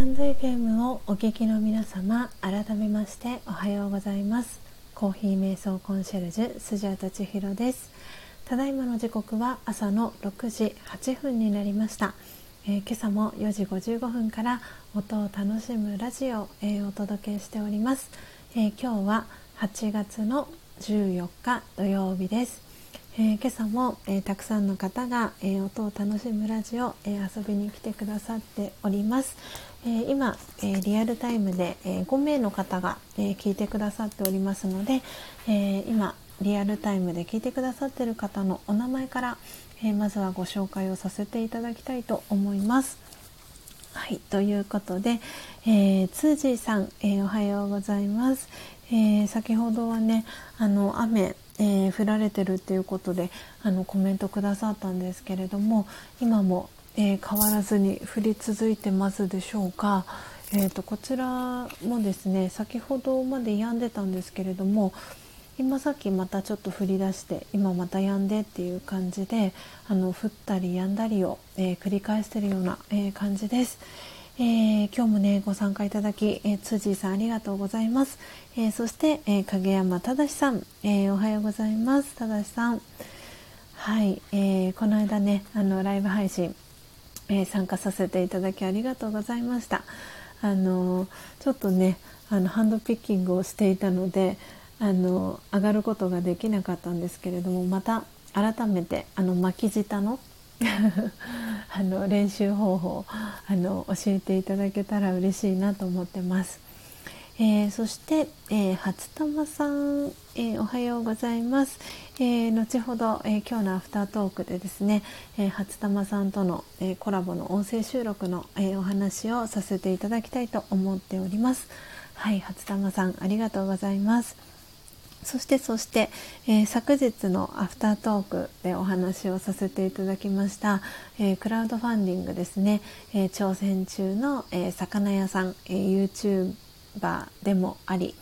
タンド FM をお聞きの皆様改めましておはようございます。コーヒー瞑想コンシェルジュスジャータ千尋です。ただいまの時刻は朝の6時8分になりました、えー、今朝も4時55分から音を楽しむラジオを、えー、お届けしております、えー、今日は8月の14日土曜日です。えー、今朝も、えー、たくさんの方が、えー、音を楽しむラジオ、え遊びに来てくださっております、え今、えリアルタイムで、え5名の方が、え聞いてくださっておりますので、え今リアルタイムで聞いてくださっている方のお名前から、えまずはご紹介をさせていただきたいと思います。はい、ということで、えー、ツージーさん、えー、おはようございます。えー、先ほどはね、あの雨えー、降られてるっていうことであのコメントくださったんですけれども今も、えー、変わらずに降り続いてますでしょうか、えーと、こちらもですね先ほどまで止んでたんですけれども今さっきまたちょっと降り出して今また止んでっていう感じであの降ったり止んだりを、えー、繰り返してるような、え感じです。えー、今日もねご参加いただき、えー、つじさんありがとうございます、えー、そして、え影山正さん、えおはようございます正さん。はい、えこの間ねあのライブ配信、え参加させていただきありがとうございましたあのちょっとねあのハンドピッキングをしていたのであの上がることができなかったんですけれどもまた改めてあの巻き舌の あの練習方法あの教えていただけたら嬉しいなと思ってます。えー、そして、えー、初玉さん、えー、おはようございます、え後ほど、え今日のアフタートークでですね、え初玉さんとの、えコラボの音声収録の、えお話をさせていただきたいと思っております。はい初玉さんありがとうございます。そしてそして、えー、昨日のアフタートークでお話をさせていただきました、えー、クラウドファンディングですね、えー、挑戦中の、え魚屋さん、え YouTuber でもあり、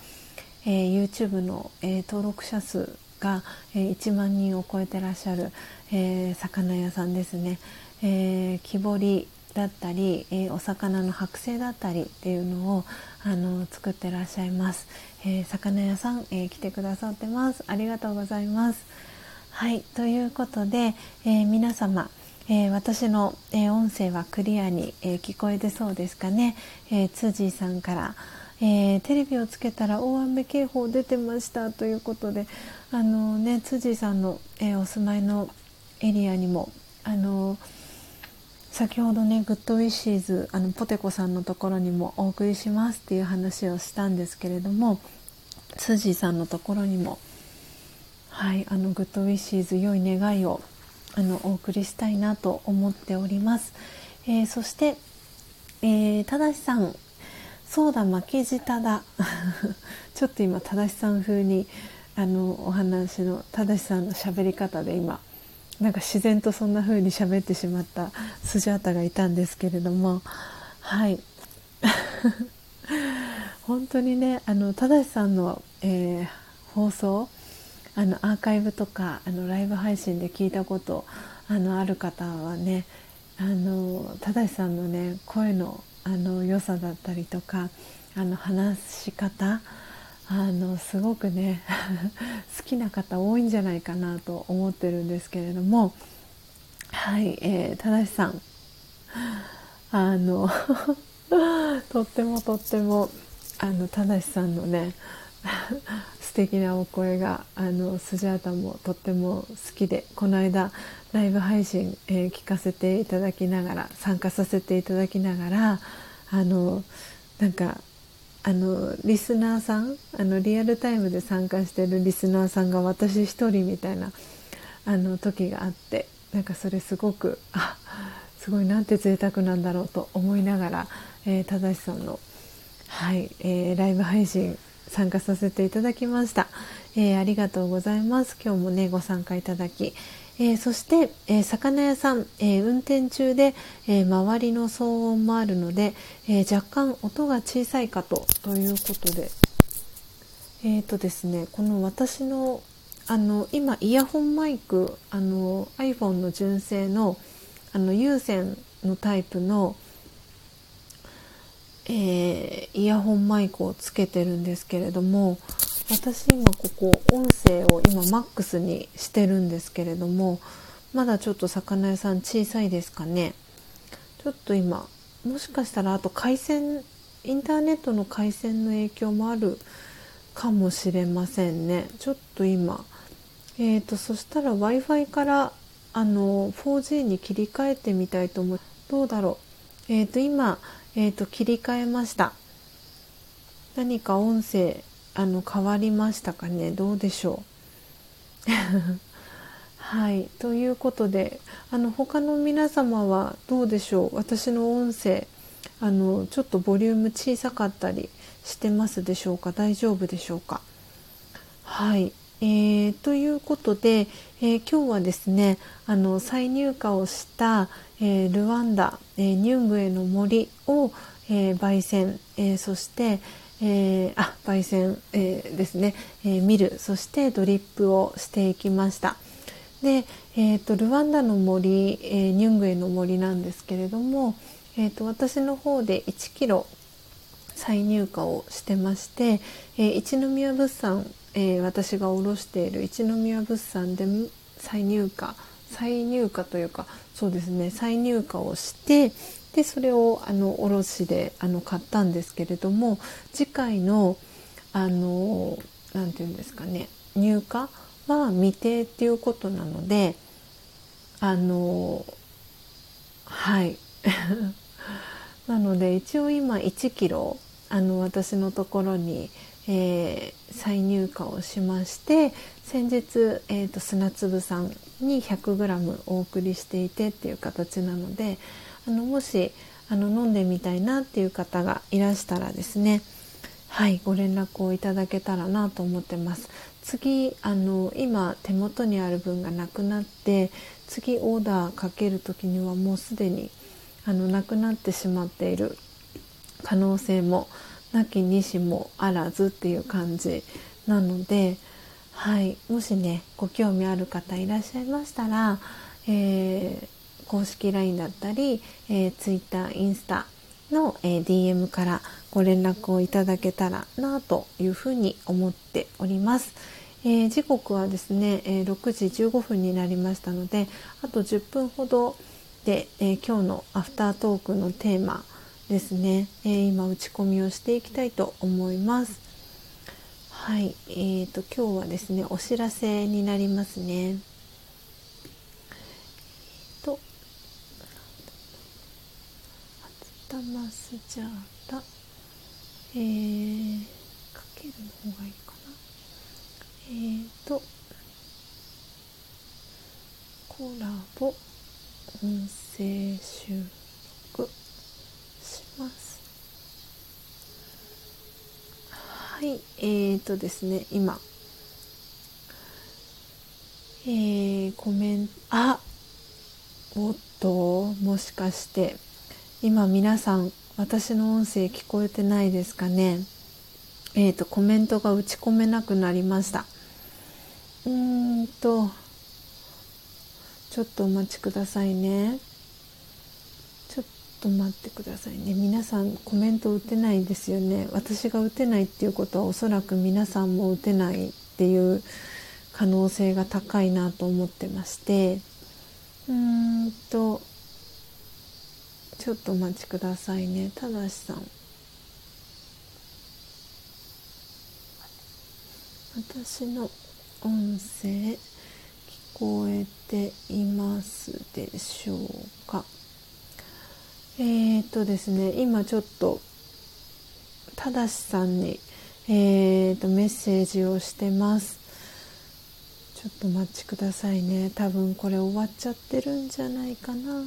え YouTube の、え登録者数が、え1万人を超えてらっしゃる、え魚屋さんですね、え木彫りだったり、えお魚の剥製だったりっていうのをあの作ってらっしゃいます。えー、魚屋さん、えー、来てくださってます。ありがとうございます。はいということで、えー、皆様えー、私の、えー、音声はクリアに、えー、聞こえてそうですかね、えー、ツジーさんから、えテレビをつけたら大雨警報出てましたということであのねツジーさんの、えお住まいのエリアにもあの先ほどねグッドウィッシーズあのポテコさんのところにもお送りしますっていう話をしたんですけれどもツジーさんのところにもはいあの good wishes 良い願いをあのお送りしたいなと思っております、えー、そして、えー、ただしさんそうだ負け舌だ。ちょっと今ただしさん風にあのお話のただしさんの喋り方で今なんか自然とそんな風に喋ってしまったスジャータがいたんですけれどもはい。本当にねあの正さんの、えー、放送あのアーカイブとかあのライブ配信で聞いたことあのある方はねあの正さんのね声のあの良さだったりとかあの話し方あのすごくね 好きな方多いんじゃないかなと思ってるんですけれども。はい、えー、正さん。あの とってもとってもあの正さんのね 素敵なお声があのスジャータもとっても好きでこの間ライブ配信、えー、聞かせていただきながら参加させていただきながらあのなんかあのリスナーさんあのリアルタイムで参加してるリスナーさんが私一人みたいなあの時があってなんかそれすごくあすごいなんて贅沢なんだろうと思いながら、えー、正さんのはい、えー、ライブ配信参加させていただきました、えー、ありがとうございます。今日もねご参加いただき、えー、そして、えー、魚屋さん、え運転中で、え周りの騒音もあるので、え若干音が小さいかとということで。えーとですねこの私のあの今イヤホンマイクあの iPhone の純正のあの有線のタイプのえ、イヤホンマイクをつけてるんですけれども私今ここ音声を今マックスにしてるんですけれどもまだちょっと魚屋さん小さいですかね。ちょっと今もしかしたらあと回線インターネットの回線の影響もあるかもしれませんね。ちょっと今えーと、そしたら w i f i からあの 4G に切り替えてみたいと思う。どうだろう。えっ、ー、と今、えーと、切り替えました。何か音声あの変わりましたかね？どうでしょう？はいということであの他の皆様はどうでしょう？私の音声あのちょっとボリューム小さかったりしてますでしょうか？大丈夫でしょうか？はいえー、ということで、えー、今日はですねあの再入荷をした、えー、ルワンダ、えニュングエの森を、え焙煎、えそして、えあ焙煎、えですね、え見るそしてドリップをしていきました。で、えーと、ルワンダの森、えニュングエの森なんですけれども、えーと、私の方で1キロ再入荷をしてまして、え一宮物産えー、私が卸している一宮物産で再入荷再入荷というかそうですね再入荷をしてでそれをあの卸であの買ったんですけれども次回の何て言うんですかね入荷は未定っていうことなのであのはい。なので一応今1キロあの私のところにえー、再入荷をしまして先日、えーと、砂粒さんに 100g お送りしていてっていう形なのであのもしあの飲んでみたいなっていう方がいらしたらですねはいご連絡をいただけたらなと思ってます。次あの今手元にある分がなくなって次オーダーかける時にはもうすでにあのなくなってしまっている可能性もなきにしもあらずっていう感じなので、はい、もしねご興味ある方いらっしゃいましたら、えー、公式 LINE だったり、えー、Twitter インスタの、えー、DM からご連絡をいただけたらなというふうに思っております。えー、時刻はですね、え、6時15分になりましたのであと10分ほどで、え、今日のアフタートークのテーマですね、え、今打ち込みをしていきたいと思います。はい、えーと今日はですねお知らせになりますね。と初玉スジャータ、えー、かけるの方がいいかな。えーとコラボ音声集ます。はいえーとですね今。えー、コメントあおっともしかして。今皆さん私の音声聞こえてないですかね？えーとコメントが打ち込めなくなりました。うーんとちょっとお待ちくださいね。ちょっと待ってくださいね。皆さんコメント打てないですよね。私が打てないっていうことはおそらく皆さんも打てないっていう可能性が高いなと思ってまして。うーんとちょっとお待ちくださいね。ただしさん。私の音声聞こえていますでしょうか？えー、っとですね今ちょっとただしさんに、えー、っとメッセージをしてます。ちょっとお待ちくださいね。多分これ終わっちゃってるんじゃないかな。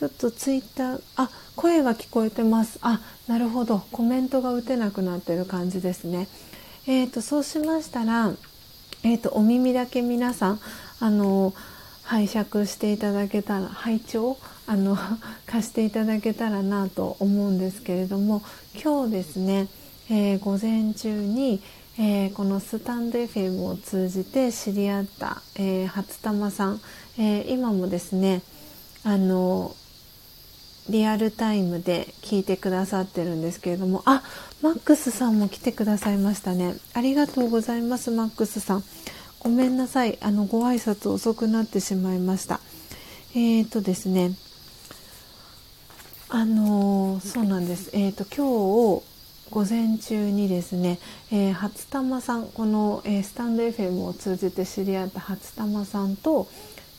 ちょっとツイッターあ声は聞こえてます。あなるほど。コメントが打てなくなってる感じですね。えーとそうしましたらえーとお耳だけ皆さんあの拝借していただけたら拝聴あの 貸していただけたらなと思うんですけれども今日ですね、えー、午前中に、えー、このスタンド FM を通じて知り合った、えー、初玉さん、え今もですねあのリアルタイムで聞いてくださってるんですけれども。あマックスさんも来てくださいましたね。ありがとうございますマックスさん。ごめんなさい。あのご挨拶遅くなってしまいました。えーとですね。あのー、そうなんです。えーと今日午前中にですね、えー、初玉さんこの、えー、スタンド FM を通じて知り合った初玉さんと、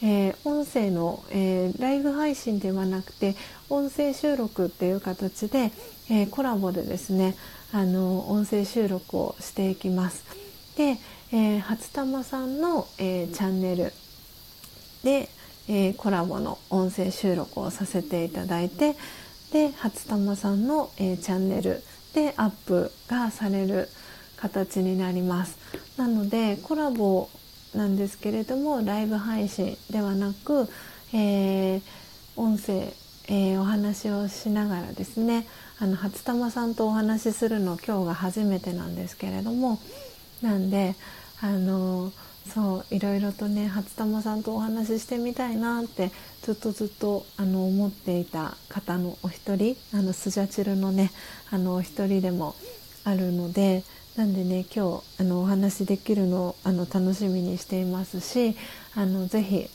えー、音声の、えライブ配信ではなくて音声収録っていう形で、えコラボでですねあの音声収録をしていきます。で、え初玉さんの、えチャンネルで、えコラボの音声収録をさせていただいてで初玉さんの、えチャンネルでアップがされる形になりますなのでコラボなんですけれどもライブ配信ではなく、えー、音声、えー、お話をしながらですねあの初玉さんとお話しするの今日が初めてなんですけれどもなんであのそういろいろとね初玉さんとお話ししてみたいなってずっとずっとあの思っていた方のお一人あのスジャチルのねあのお一人でもあるのでなんでね今日あのお話できるのをあの楽しみにしていますしあのぜひ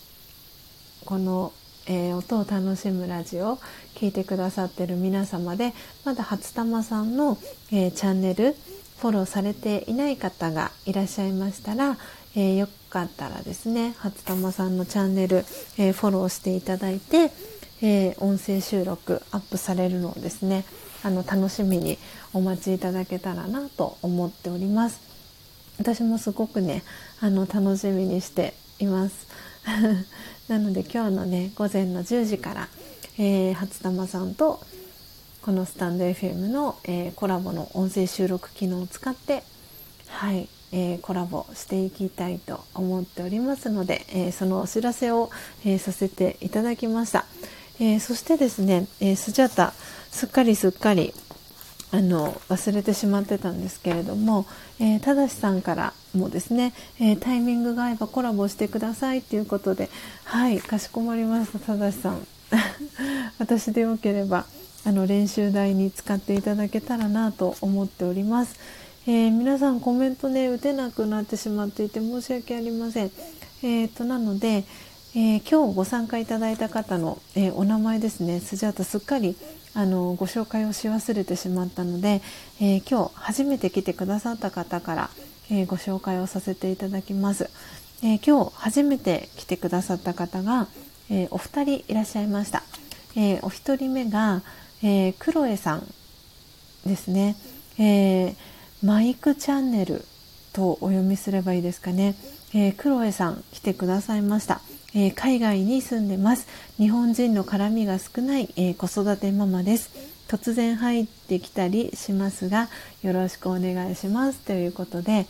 この、えー、音を楽しむラジオを聴いてくださってる皆様でまだ初玉さんの、えー、チャンネルフォローされていない方がいらっしゃいましたら、えー、よかったらですね初玉さんのチャンネル、えー、フォローしていただいて、えー、音声収録アップされるのをですねあの楽しみにお待ちいただけたらなと思っております。私もすごくねあの楽しみにしています。なので今日のね午前の10時から、えー、初玉さんとこのスタンド FM の、えー、コラボの音声収録機能を使ってはいえー、コラボしていきたいと思っておりますので、えー、そのお知らせを、えー、させていただきました、えそしてですね、えスジャタすっかりすっかりあの忘れてしまってたんですけれども、えただしさんからもですね、えタイミングが合えばコラボしてくださいということではいかしこまりましたただしさん 私でよければあの練習台に使っていただけたらなと思っております。えー、皆さんコメントね打てなくなってしまっていて申し訳ありません。えーと、なので、えー、今日ご参加いただいた方の、えー、お名前ですねスジャータすっかりあのご紹介をし忘れてしまったので、えー、今日初めて来てくださった方から、えご紹介をさせていただきます。え今日初めて来てくださった方が、えお二人いらっしゃいました。えお一人目が、えクロエさんですね。えーマイクチャンネルとお読みすればいいですかね、えー、クロエさん来てくださいました、えー、海外に住んでます。日本人の絡みが少ない、えー、子育てママです。突然入ってきたりしますがよろしくお願いします。ということで、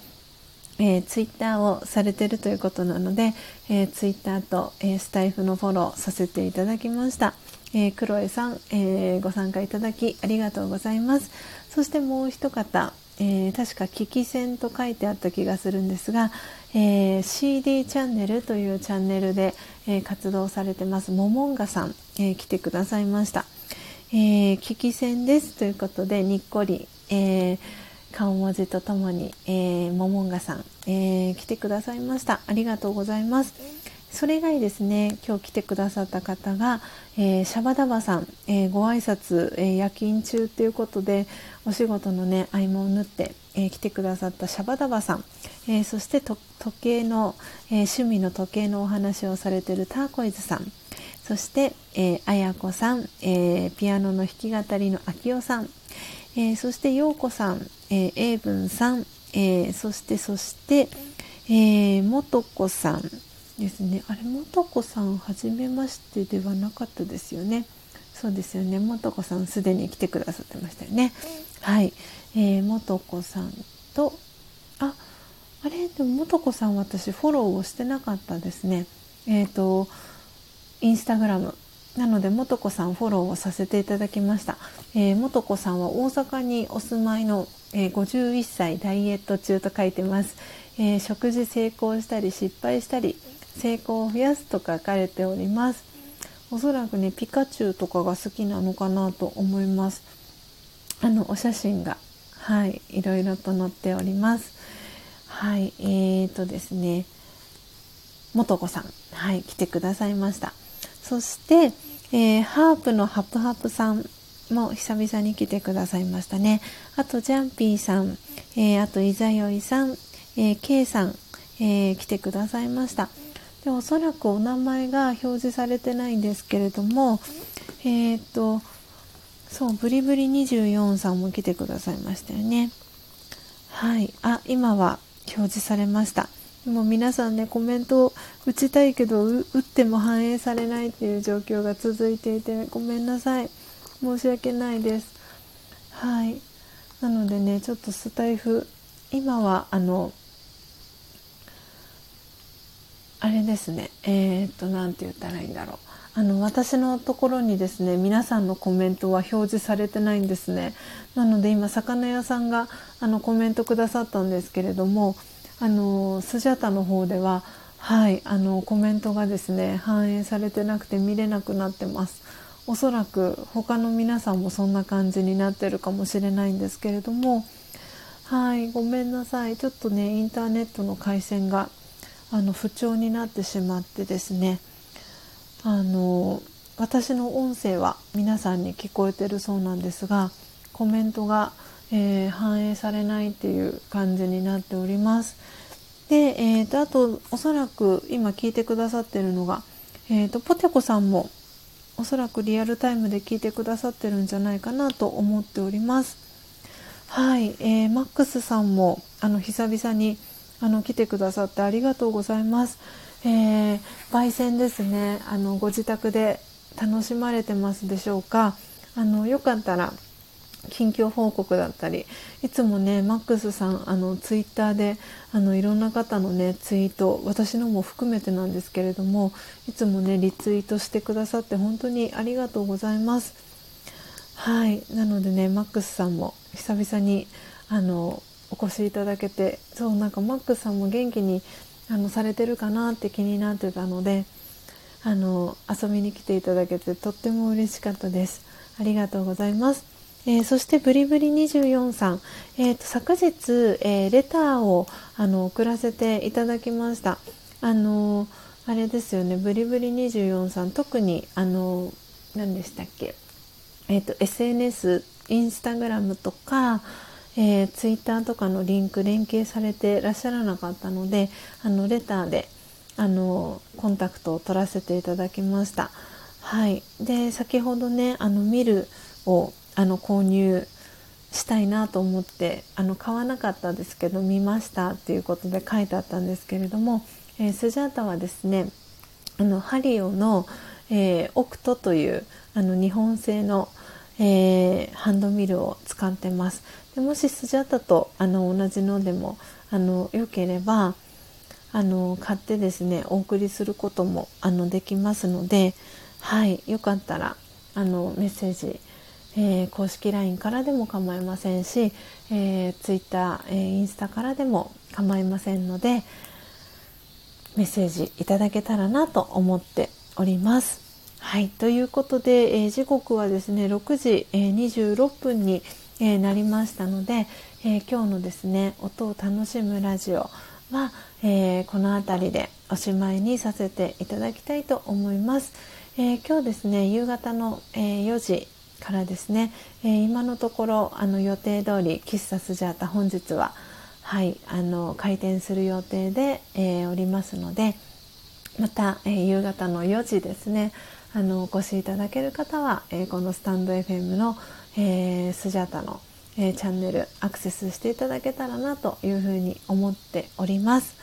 えー、ツイッターをされてるということなので、えー、ツイッターと、えー、スタイフのフォローさせていただきました、えー、クロエさん、えー、ご参加いただきありがとうございます。そしてもう一方えー、確か「聞き戦」と書いてあった気がするんですが、えー、CD チャンネルというチャンネルで、えー、活動されてます。モモンガさん、え来てくださいました。えー、聞き戦です。ということでにっこり、え顔文字とともに、えモモンガさん、え来てくださいました。ありがとうございます。それ以外ですね。今日来てくださった方が、えー、シャバダバさん、えー、ご挨拶、えー、夜勤中ということでお仕事のね合間を縫って、え来てくださったシャバダバさん、えそして時計の、え趣味の時計のお話をされてるターコイズさん。そして、えー、あやこさん、えピアノの弾き語りのあきおさん、えそしてようこさん、えー、エイブンさん、えそしてそして、えー、もとこさんですね。あれもとこさんはじめましてではなかったですよね。そうですよね。もとこさんすでに来てくださってましたよね。はい。えー、もとこさんとああれ？でももとこさん私フォローをしてなかったですね。えっ、ー、とインスタグラム。なのでもとこさんフォローをさせていただきました、えー、もとこさんは大阪にお住まいの、えー、51歳ダイエット中と書いてます、えー、食事成功したり失敗したり成功を増やすと書かれておりますおそらくねピカチュウとかが好きなのかなと思います。あのお写真が。はい。いろいろと載っております。はい。えーとですね。元子さん。はい。来てくださいました。そして、えー、ハープのハプハプさんも久々に来てくださいましたね。あとジャンピーさん、えー、あといざよいさん、えー、K さん、えー、来てくださいました。でおそらくお名前が表示されてないんですけれどもえっ、とそうブリブリ24さんも来てくださいましたよね。はい。あ今は表示されました。でも皆さんねコメントを打ちたいけど打っても反映されないっていう状況が続いていてごめんなさい。申し訳ないです。はい。なのでねちょっとスタイフ今はあのあれですね。えー、っと何て言ったらいいんだろう。あの私のところにですね皆さんのコメントは表示されてないんですね。なので今魚屋さんがあのコメントくださったんですけれどもあのスジャタの方でははいあのコメントがですね反映されてなくて見れなくなってます。おそらく他の皆さんもそんな感じになってるかもしれないんですけれどもはいごめんなさい。ちょっとねインターネットの回線があの不調になってしまってですねあの私の音声は皆さんに聞こえてるそうなんですがコメントが、えー、反映されないっていう感じになっております。で、えーと、あとおそらく今聞いてくださってるのが、えーとポテコさんもおそらくリアルタイムで聞いてくださってるんじゃないかなと思っておりますはい、えー、マックスさんもあの久々にあの来てくださってありがとうございます、えー、焙煎ですね。あのご自宅で楽しまれてますでしょうか。あのよかったら近況報告だったりいつもねマックスさんあのツイッターであのいろんな方のねツイート私のも含めてなんですけれどもいつもねリツイートしてくださって本当にありがとうございます。はい。なのでねマックスさんも久々にあのお越しいただけてそうなんかマックスさんも元気にあのされてるかなって気になってたのであの遊びに来ていただけてとっても嬉しかったです。ありがとうございます。えー、そしてブリブリ24さん、えーと、昨日、えー、レターをあの送らせていただきました。あのあれですよね。ブリブリ24さん。特にあの何でしたっけ、えーと、SNS インスタグラムとか、えー、ツイッターとかのリンク連携されてらっしゃらなかったのであのレターであのコンタクトを取らせていただきました。はい、で先ほどねあのミルをあの購入したいなと思ってあの買わなかったですけど見ましたっていうことで書いてあったんですけれども、えー、スジャータはですねあのハリオの、えー、オクトというあの日本製の、えー、ハンドミルを使ってますでもしスジャタとあの同じのでもあのよければあの買ってですねお送りすることもあのできますのではいよかったらあのメッセージえー、公式 LINE からでも構いませんし、えー、Twitter、えー、インスタからでも構いませんのでメッセージいただけたらなと思っております。はいということで、えー、時刻はですね6時、えー、26分に、えー、なりましたので、え今日のですね音を楽しむラジオは、えこの辺りでおしまいにさせていただきたいと思います。え今日ですね夕方の、え4時からですね、えー、今のところあの予定通り喫茶スジャータ本日ははいあの開店する予定で、えー、おりますのでまた、えー、夕方の4時ですねあのお越しいただける方は、えこのスタンド FM の、えースジャータの、えチャンネルアクセスしていただけたらなというふうに思っております。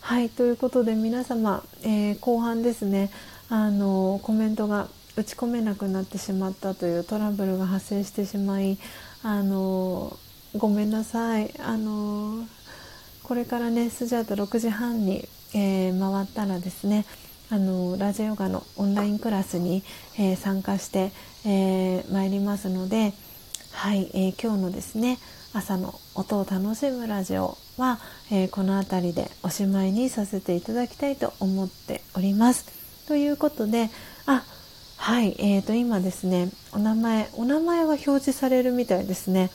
はいということで皆様、えー後半ですねあのコメントが打ち込めなくなってしまったというトラブルが発生してしまいあのごめんなさいあのこれからねスジャータ6時半に、えー、回ったらですねあのラジオヨガのオンラインクラスに、えー、参加して、えー、いりますので、はいえー、今日のですね朝の音を楽しむラジオは、えこの辺りでおしまいにさせていただきたいと思っております。ということであはい、えー、と今ですねお名前お名前は表示されるみたいですね。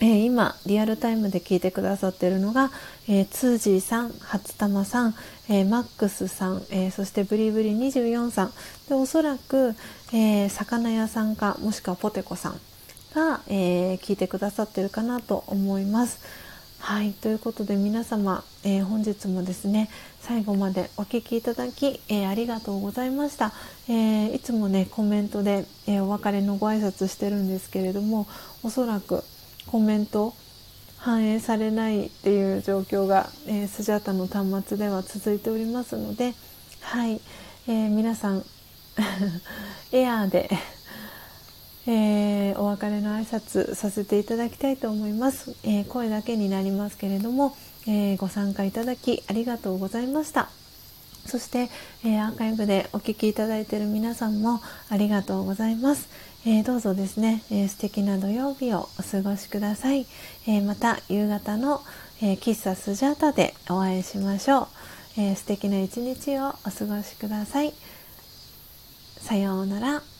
えー、今リアルタイムで聞いてくださっているのが、えー、ツージーさん、初玉さん、えー、マックスさん、えー、そしてブリブリ24さん。でおそらく、えー、魚屋さんかもしくはポテコさんが、え、聞いてくださってるかなと思います。はい。ということで皆様、えー、本日もですね最後までお聴きいただき、え、ありがとうございました、え、いつもねコメントで、えお別れのご挨拶してるんですけれどもおそらくコメント反映されないっていう状況が、えスジャータの端末では続いておりますのではい、え皆さん エアーでえー、お別れの挨拶させていただきたいと思います、えー、声だけになりますけれども、えー、ご参加いただきありがとうございました。そして、えアーカイブでお聴きいただいている皆さんもありがとうございます、えどうぞですね、え素敵な土曜日をお過ごしください、えまた夕方の、え喫茶スジャータでお会いしましょう、え素敵な一日をお過ごしください。さようなら。